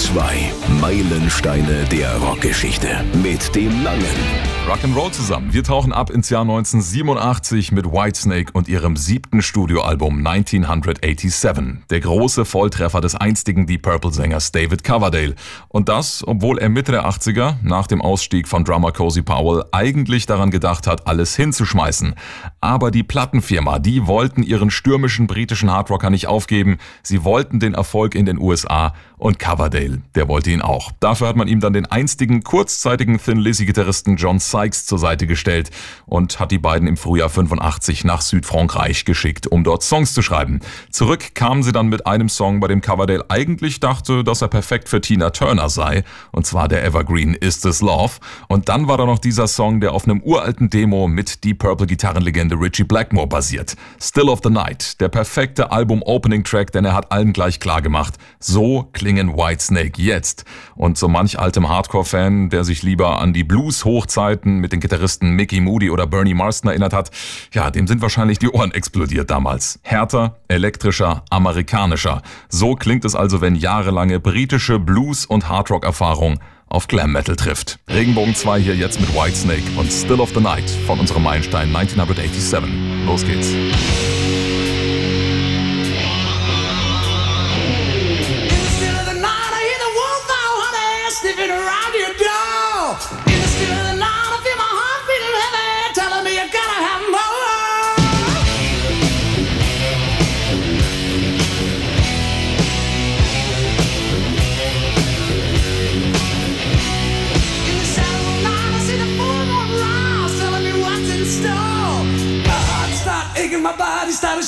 Zwei Meilensteine der Rockgeschichte mit dem Langen. Rock'n'Roll zusammen. Wir tauchen ab ins Jahr 1987 mit Whitesnake und ihrem siebten Studioalbum 1987. Der große Volltreffer des einstigen Deep Purple Sängers David Coverdale. Und das, obwohl er Mitte der 80er, nach dem Ausstieg von Drummer Cozy Powell, eigentlich daran gedacht hat, alles hinzuschmeißen. Aber die Plattenfirma, die wollten ihren stürmischen britischen Hardrocker nicht aufgeben. Sie wollten den Erfolg in den USA und Coverdale, der wollte ihn auch. Dafür hat man ihm dann den einstigen, kurzzeitigen Thin Lizzy Gitarristen John Sykes zur Seite gestellt und hat die beiden im Frühjahr 85 nach Südfrankreich geschickt, um dort Songs zu schreiben. Zurück kamen sie dann mit einem Song, bei dem Coverdale eigentlich dachte, dass er perfekt für Tina Turner sei, und zwar der Evergreen Is This Love. Und dann war da noch dieser Song, der auf einem uralten Demo mit Deep Purple Gitarrenlegende Richie Blackmore basiert. Still of the Night, der perfekte Album-Opening-Track, denn er hat allen gleich klar gemacht, so klingen Whitesnake jetzt. Und so manch altem Hardcore-Fan, der sich lieber an die Blues-Hochzeit Zeiten mit den Gitarristen Mickey Moody oder Bernie Marston erinnert hat, ja, dem sind wahrscheinlich die Ohren explodiert damals. Härter, elektrischer, amerikanischer. So klingt es also, wenn jahrelange britische Blues- und Hardrock-Erfahrung auf Glam Metal trifft. Regenbogen 2 hier jetzt mit Whitesnake und Still of the Night von unserem Meilenstein 1987. Los geht's.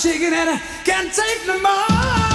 Shaking and I can't take no more.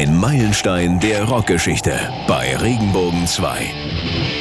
Ein Meilenstein der Rockgeschichte bei Regenbogen 2.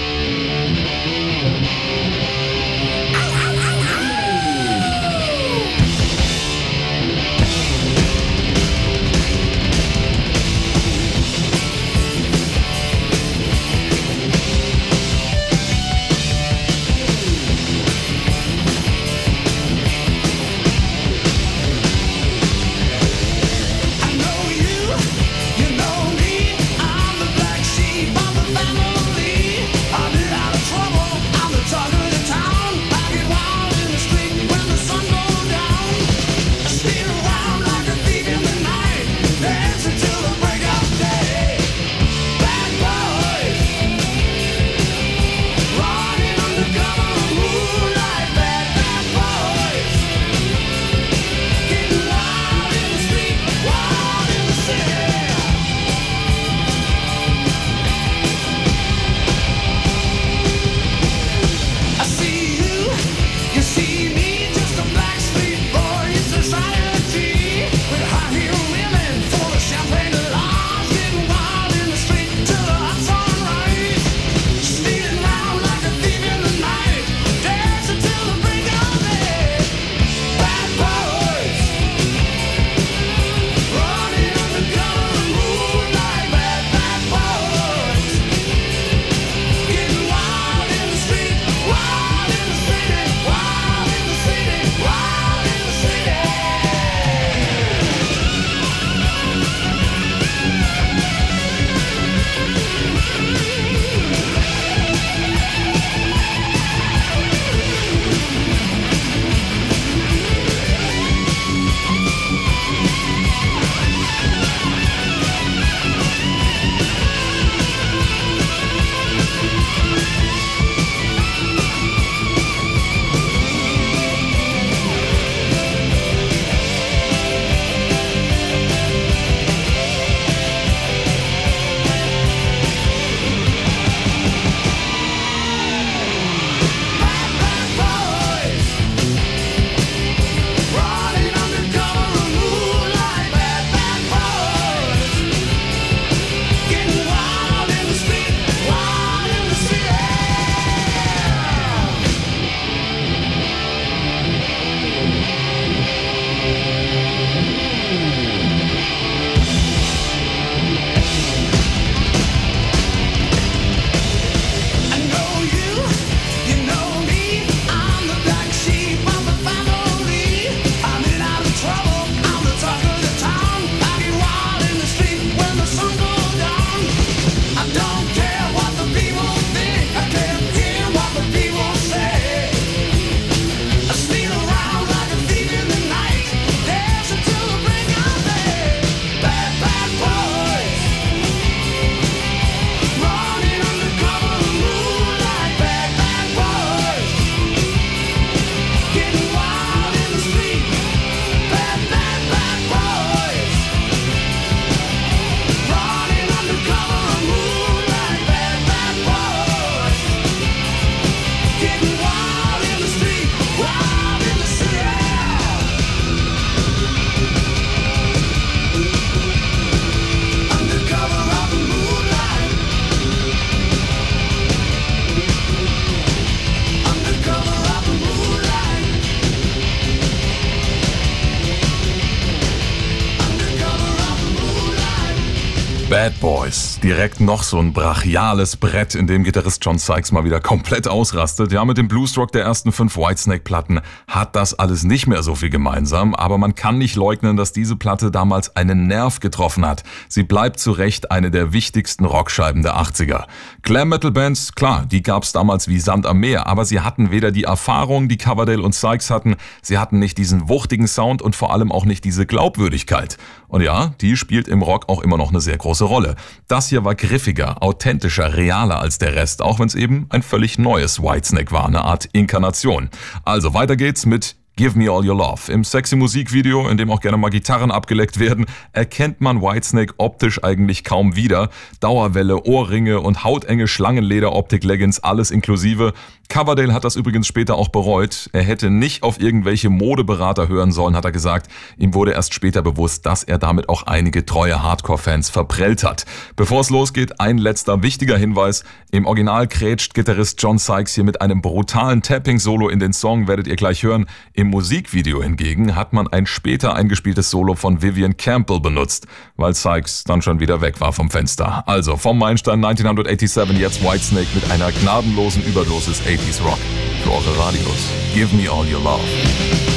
Direkt noch so ein brachiales Brett, in dem Gitarrist John Sykes mal wieder komplett ausrastet. Ja, mit dem Bluesrock der ersten fünf Whitesnake-Platten hat das alles nicht mehr so viel gemeinsam, aber man kann nicht leugnen, dass diese Platte damals einen Nerv getroffen hat. Sie bleibt zu Recht eine der wichtigsten Rockscheiben der 80er. Glam Metal Bands, klar, die gab's damals wie Sand am Meer, aber sie hatten weder die Erfahrung, die Coverdale und Sykes hatten, sie hatten nicht diesen wuchtigen Sound und vor allem auch nicht diese Glaubwürdigkeit. Und ja, die spielt im Rock auch immer noch eine sehr große Rolle. Das hier war griffiger, authentischer, realer als der Rest, auch wenn es eben ein völlig neues Whitesnake war, eine Art Inkarnation. Also weiter geht's mit Give Me All Your Love. Im sexy Musikvideo, in dem auch gerne mal Gitarren abgeleckt werden, erkennt man Whitesnake optisch eigentlich kaum wieder. Dauerwelle, Ohrringe und hautenge Schlangenleder-Optik-Leggings, alles inklusive. Coverdale hat das übrigens später auch bereut. Er hätte nicht auf irgendwelche Modeberater hören sollen, hat er gesagt. Ihm wurde erst später bewusst, dass er damit auch einige treue Hardcore-Fans verprellt hat. Bevor es losgeht, ein letzter wichtiger Hinweis. Im Original krätscht Gitarrist John Sykes hier mit einem brutalen Tapping-Solo in den Song, werdet ihr gleich hören. Im Musikvideo hingegen hat man ein später eingespieltes Solo von Vivian Campbell benutzt, weil Sykes dann schon wieder weg war vom Fenster. Also vom Meilenstein 1987 jetzt Whitesnake mit einer gnadenlosen Überdosis 80s Rock. Für eure Radios. Give me all your love.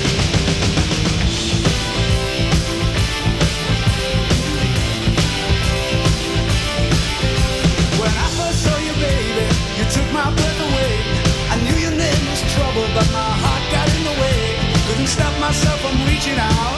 you know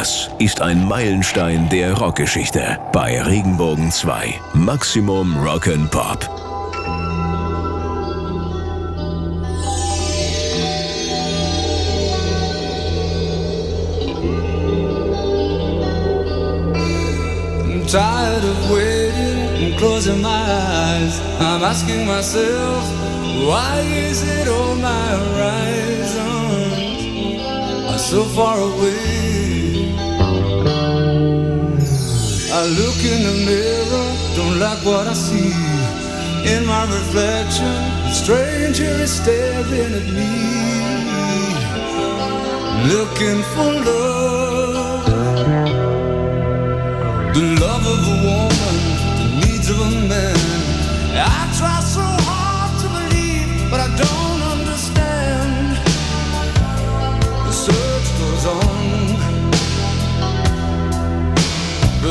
Das ist ein Meilenstein der Rockgeschichte bei Regenbogen 2. Maximum Rock'n'Pop. I'm tired of waiting and closing my eyes. I'm asking myself, why is it all my horizons are so far away? I look in the mirror, don't like what I see. In my reflection, a stranger is staring at me, looking for love. The love of a woman, the needs of a man. I try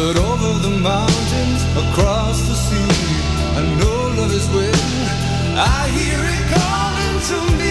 But over the mountains, across the sea, I know love is waiting. I hear it calling to me.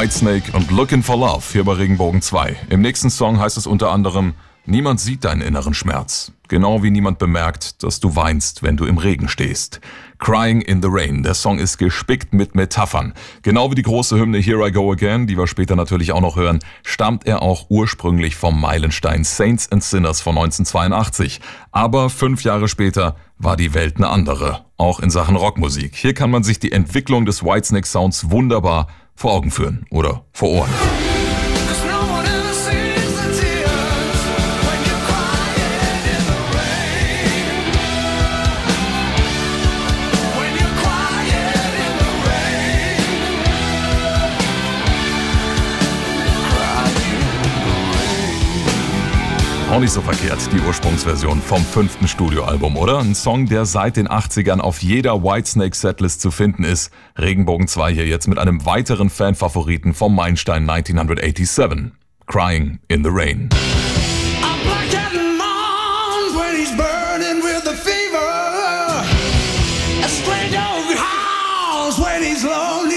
Whitesnake und Looking for Love hier bei Regenbogen 2. Im nächsten Song heißt es unter anderem, Niemand sieht deinen inneren Schmerz. Genau wie niemand bemerkt, dass du weinst, wenn du im Regen stehst. Crying in the Rain. Der Song ist gespickt mit Metaphern. Genau wie die große Hymne Here I Go Again, die wir später natürlich auch noch hören, stammt er auch ursprünglich vom Meilenstein Saints and Sinners von 1982. Aber fünf Jahre später war die Welt eine andere. Auch in Sachen Rockmusik. Hier kann man sich die Entwicklung des Whitesnake Sounds wunderbar vor Augen führen oder vor Ohren. Auch nicht so verkehrt, die Ursprungsversion vom fünften Studioalbum, oder? Ein Song, der seit den 80ern auf jeder Whitesnake-Setlist zu finden ist. Regenbogen 2 hier jetzt mit einem weiteren Fanfavoriten vom Meilenstein 1987. Crying in the Rain. When he's burning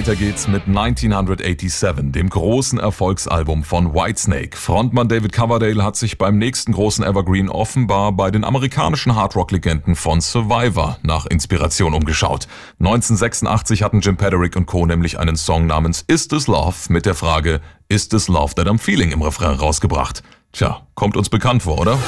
Weiter geht's mit 1987, dem großen Erfolgsalbum von Whitesnake. Frontmann David Coverdale hat sich beim nächsten großen Evergreen offenbar bei den amerikanischen Hardrock-Legenden von Survivor nach Inspiration umgeschaut. 1986 hatten Jim Pederick und Co. nämlich einen Song namens Is This Love mit der Frage Is This Love That I'm Feeling im Refrain rausgebracht. Tja, kommt uns bekannt vor, oder?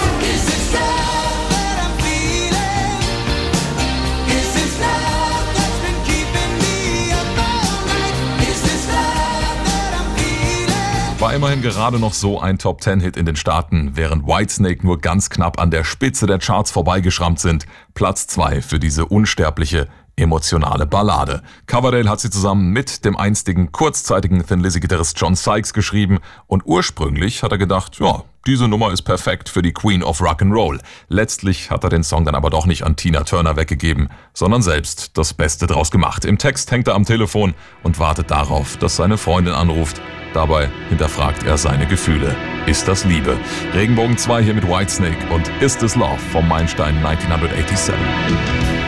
Immerhin gerade noch so ein Top-10-Hit in den Staaten, während Whitesnake nur ganz knapp an der Spitze der Charts vorbeigeschrammt sind. Platz 2 für diese unsterbliche, emotionale Ballade. Coverdale hat sie zusammen mit dem einstigen kurzzeitigen Thin Lizzy-Gitarrist John Sykes geschrieben und ursprünglich hat er gedacht, ja, diese Nummer ist perfekt für die Queen of Rock'n'Roll. Letztlich hat er den Song dann aber doch nicht an Tina Turner weggegeben, sondern selbst das Beste draus gemacht. Im Text hängt er am Telefon und wartet darauf, dass seine Freundin anruft. Dabei hinterfragt er seine Gefühle. Ist das Liebe? Regenbogen 2 hier mit Whitesnake und Ist This Love vom Meilenstein 1987.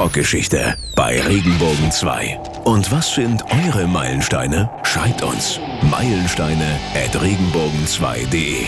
Rockgeschichte bei Regenbogen 2. Und was sind eure Meilensteine? Schreibt uns meilensteine at regenbogen2.de.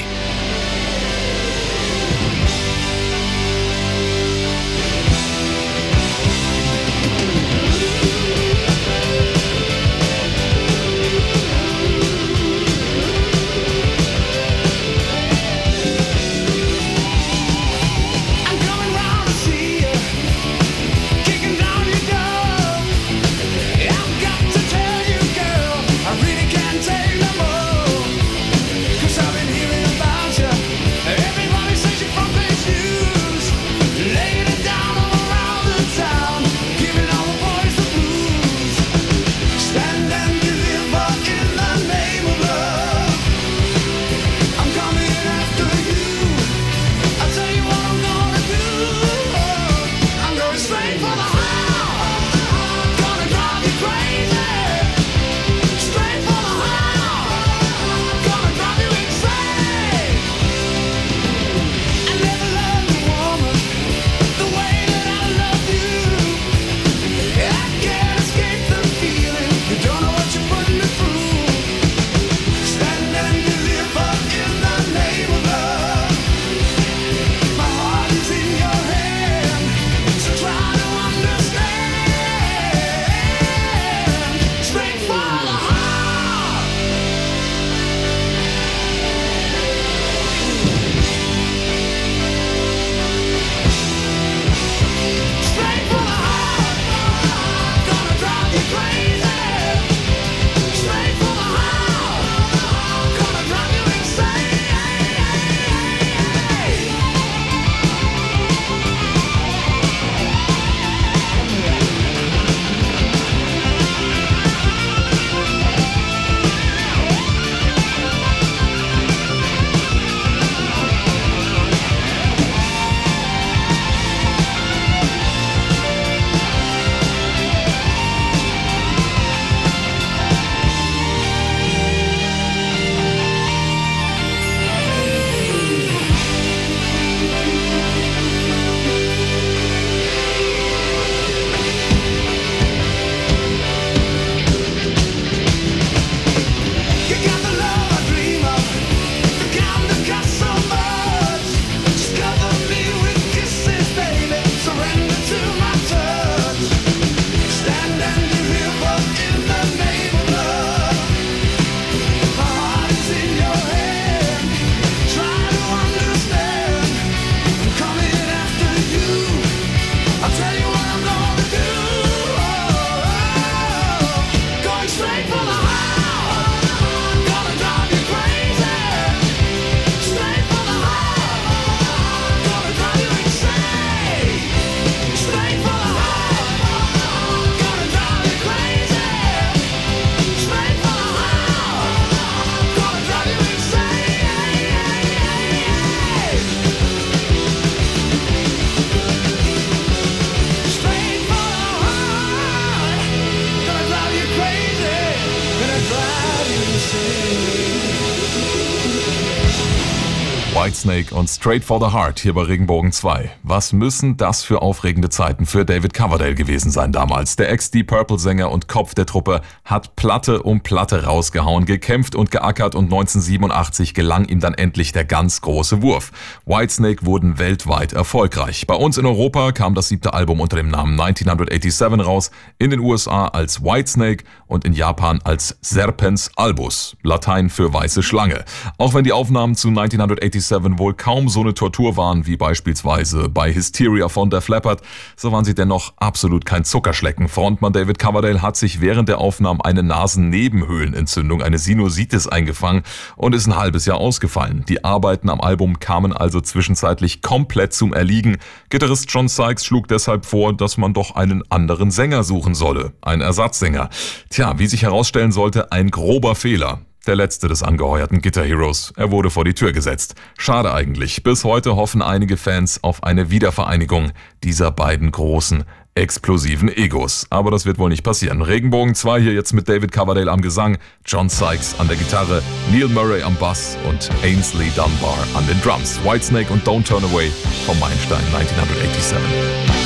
Whitesnake und Straight for the Heart hier bei Regenbogen 2. Was müssen das für aufregende Zeiten für David Coverdale gewesen sein damals? Der Ex-Deep Purple-Sänger und Kopf der Truppe hat Platte um Platte rausgehauen, gekämpft und geackert und 1987 gelang ihm dann endlich der ganz große Wurf. Whitesnake wurden weltweit erfolgreich. Bei uns in Europa kam das siebte Album unter dem Namen 1987 raus, in den USA als Whitesnake und in Japan als Serpens albus, Latein für weiße Schlange. Auch wenn die Aufnahmen zu 1987 wohl kaum so eine Tortur waren wie beispielsweise bei Hysteria von Def Leppard, so waren sie dennoch absolut kein Zuckerschlecken. Frontmann David Coverdale hat sich während der Aufnahmen eine Nasennebenhöhlenentzündung, eine Sinusitis eingefangen und ist ein halbes Jahr ausgefallen. Die Arbeiten am Album kamen also zwischenzeitlich komplett zum Erliegen. Gitarrist John Sykes schlug deshalb vor, dass man doch einen anderen Sänger suchen solle, einen Ersatzsänger. Tja, wie sich herausstellen sollte, ein grober Fehler. Der letzte des angeheuerten Guitar Heroes. Er wurde vor die Tür gesetzt. Schade eigentlich. Bis heute hoffen einige Fans auf eine Wiedervereinigung dieser beiden großen, explosiven Egos. Aber das wird wohl nicht passieren. Regenbogen 2 hier jetzt mit David Coverdale am Gesang, John Sykes an der Gitarre, Neil Murray am Bass und Ainsley Dunbar an den Drums. Whitesnake und Don't Turn Away vom Meilenstein 1987.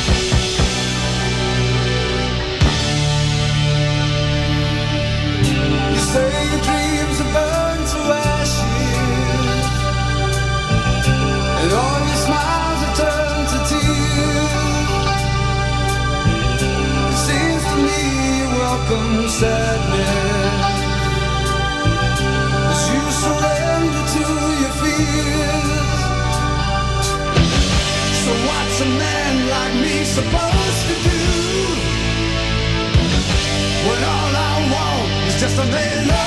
welcome sadness as you surrender to your fears. So, what's a man like me supposed to do when all I want is just a little love?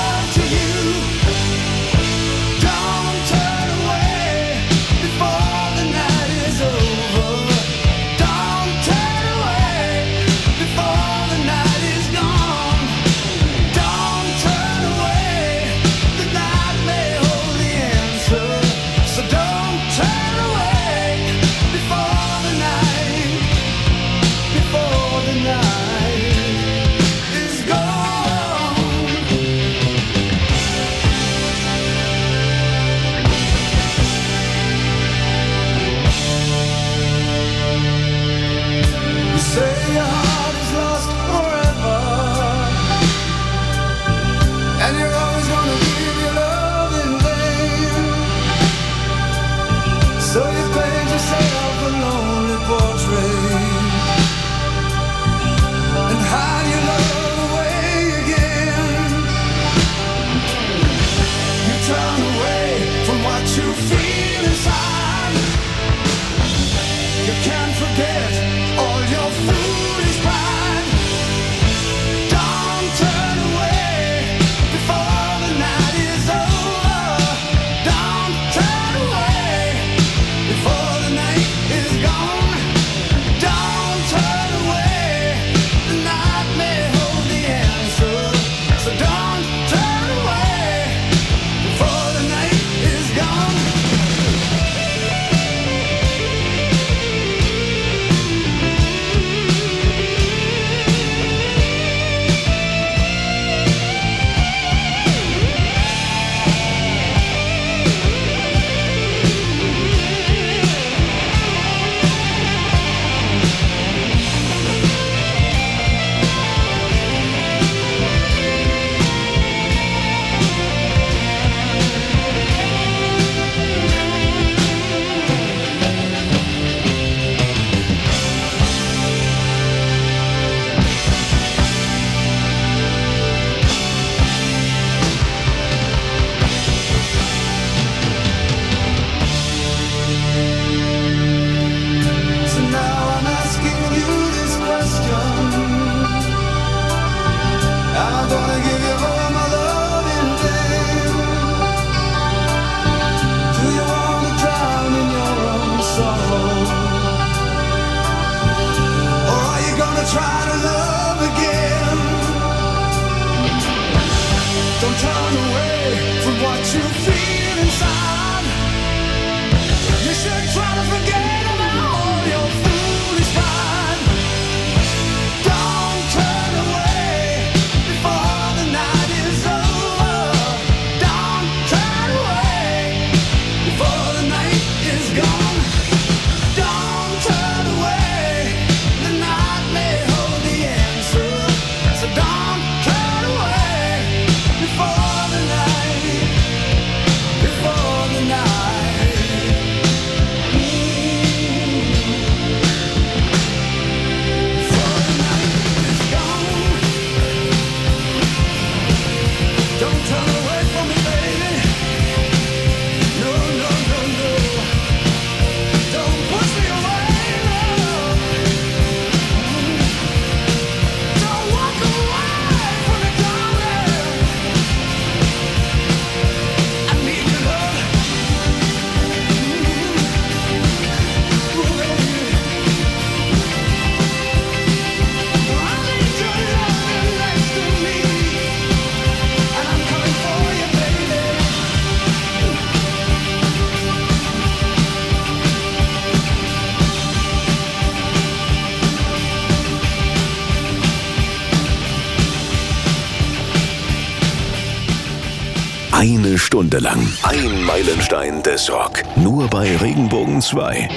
Stunde lang. Ein Meilenstein des Rock. Nur bei Regenbogen 2.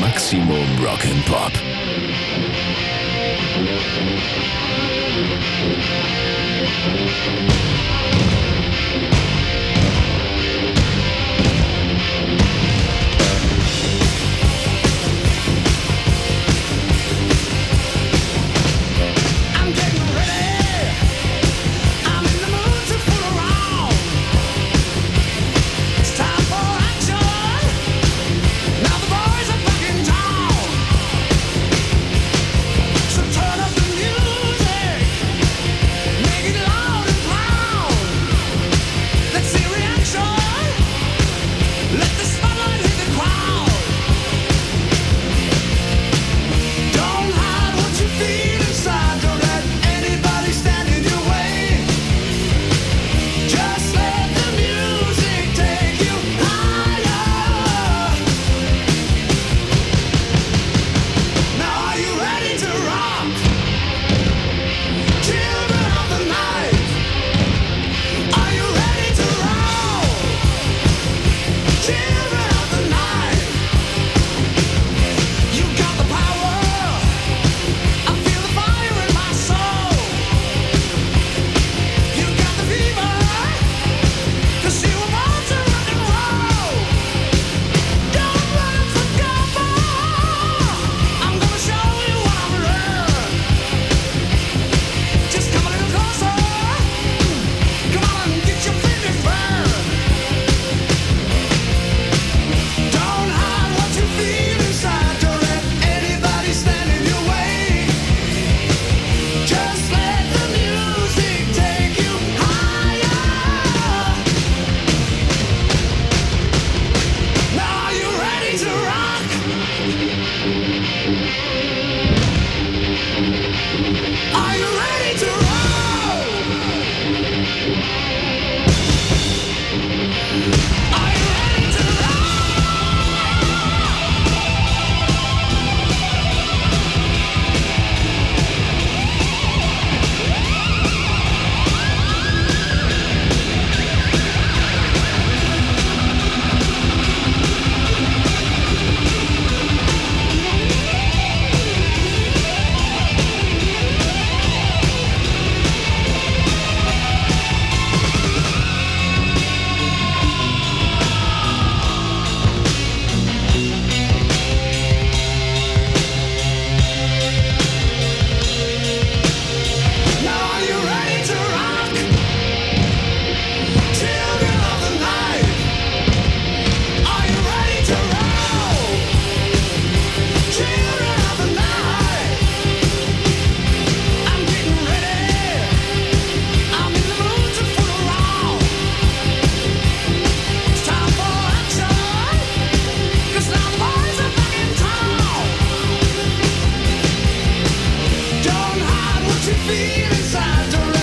Maximum Rock'n'Pop. Pop. Feel inside.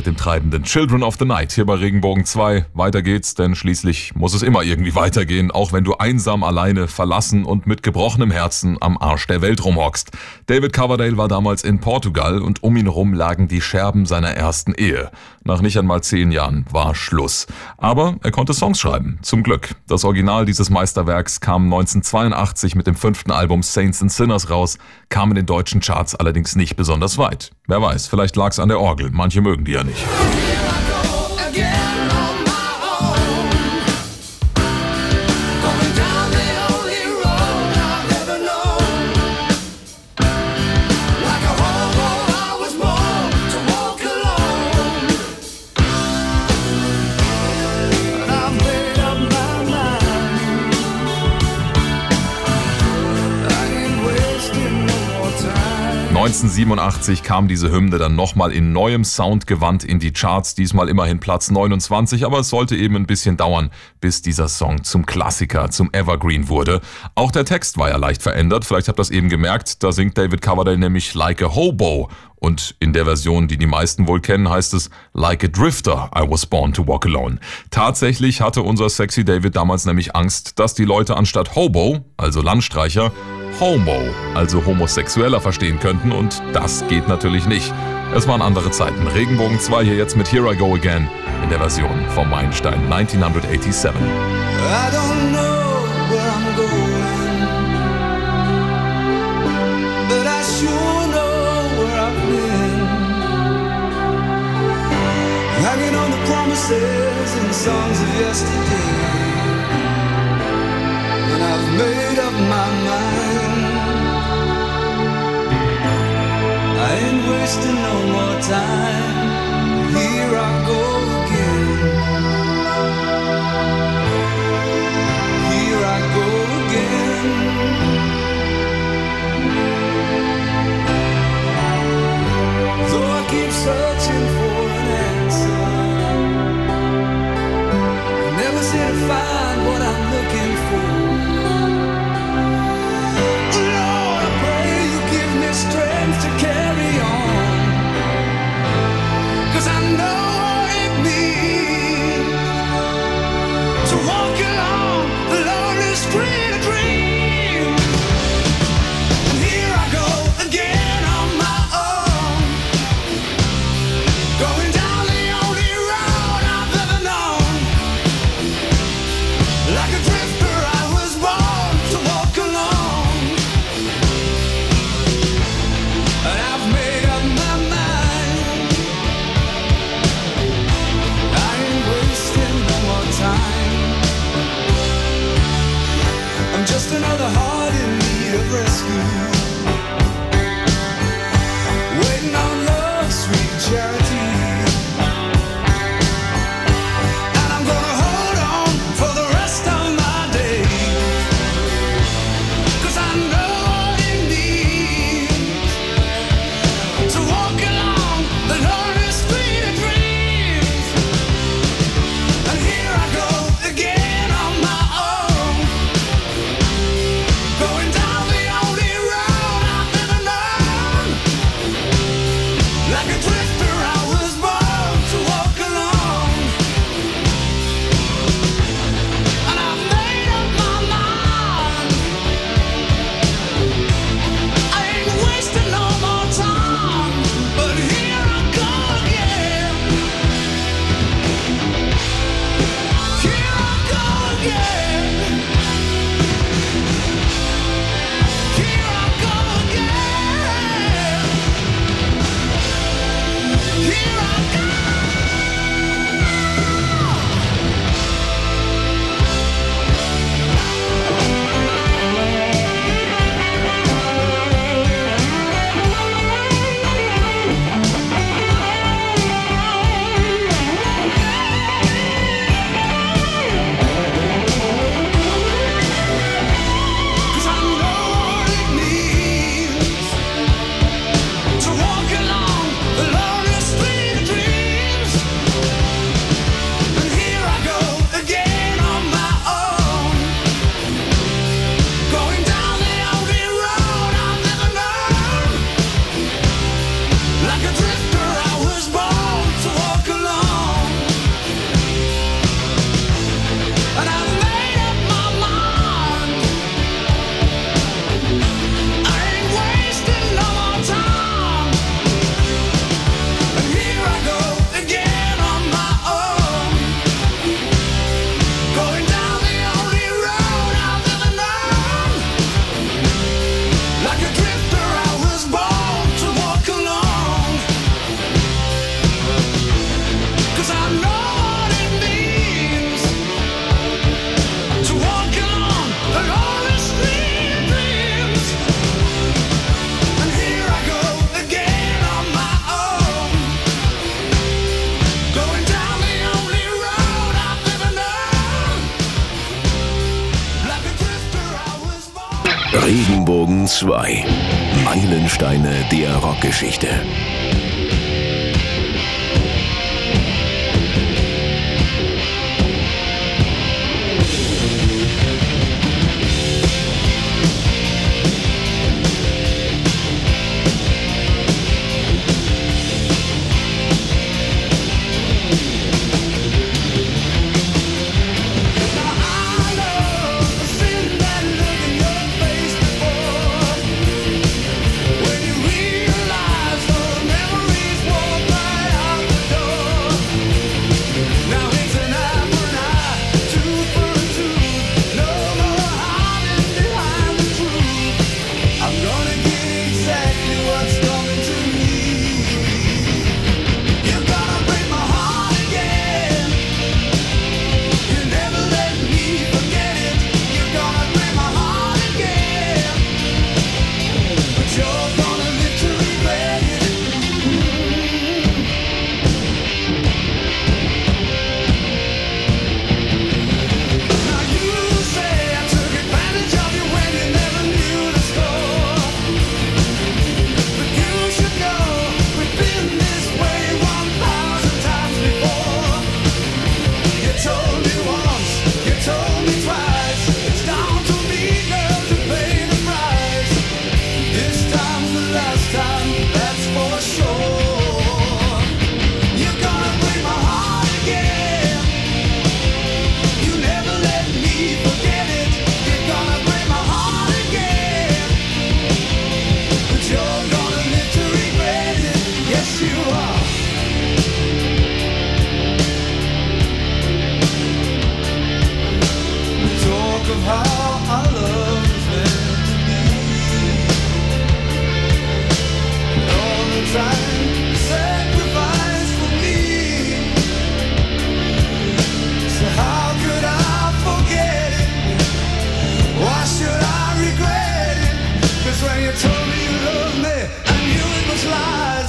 Mit dem treibenden Children of the Night hier bei Regenbogen 2. Weiter geht's, denn schließlich muss es immer irgendwie weitergehen, auch wenn du einsam alleine, verlassen und mit gebrochenem Herzen am Arsch der Welt rumhockst. David Coverdale war damals in Portugal und um ihn herum lagen die Scherben seiner ersten Ehe. Nach nicht einmal zehn Jahren war Schluss. Aber er konnte Songs schreiben, zum Glück. Das Original dieses Meisterwerks kam 1982 mit dem fünften Album Saints and Sinners raus, kam in den deutschen Charts allerdings nicht besonders weit. Wer weiß, vielleicht lag's an der Orgel, manche mögen die ja nicht. Here 1987 kam diese Hymne dann nochmal in neuem Soundgewand in die Charts, diesmal immerhin Platz 29, aber es sollte eben ein bisschen dauern, bis dieser Song zum Klassiker, zum Evergreen wurde. Auch der Text war ja leicht verändert, vielleicht habt ihr das eben gemerkt, da singt David Coverdale nämlich Like a Hobo und in der Version, die die meisten wohl kennen, heißt es Like a Drifter, I was born to walk alone. Tatsächlich hatte unser sexy David damals nämlich Angst, dass die Leute anstatt Hobo, also Landstreicher, Homo, also Homosexueller verstehen könnten und das geht natürlich nicht. Es waren andere Zeiten. Regenbogen 2 hier jetzt mit Here I Go Again in der Version vom Meilenstein 1987. The and songs of yesterday, and I've made up my mind. I ain't wasting no more time. Here I go again. Here I go again. Though I keep searching fire. Meilensteine der Rockgeschichte.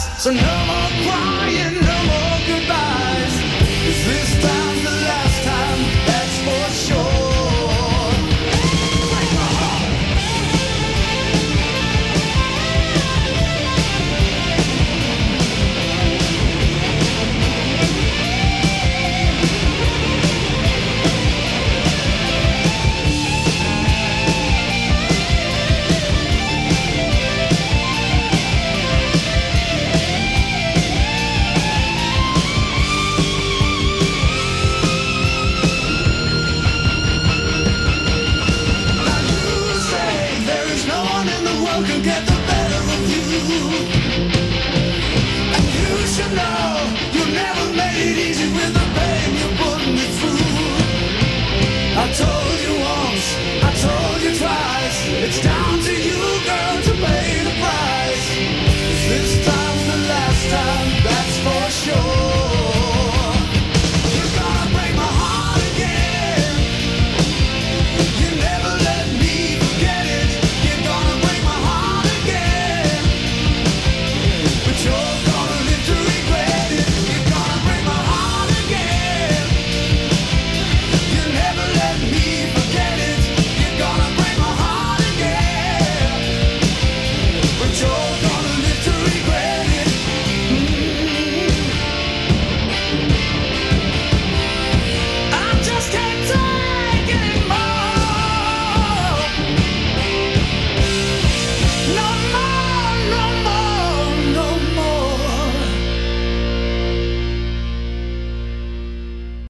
So no more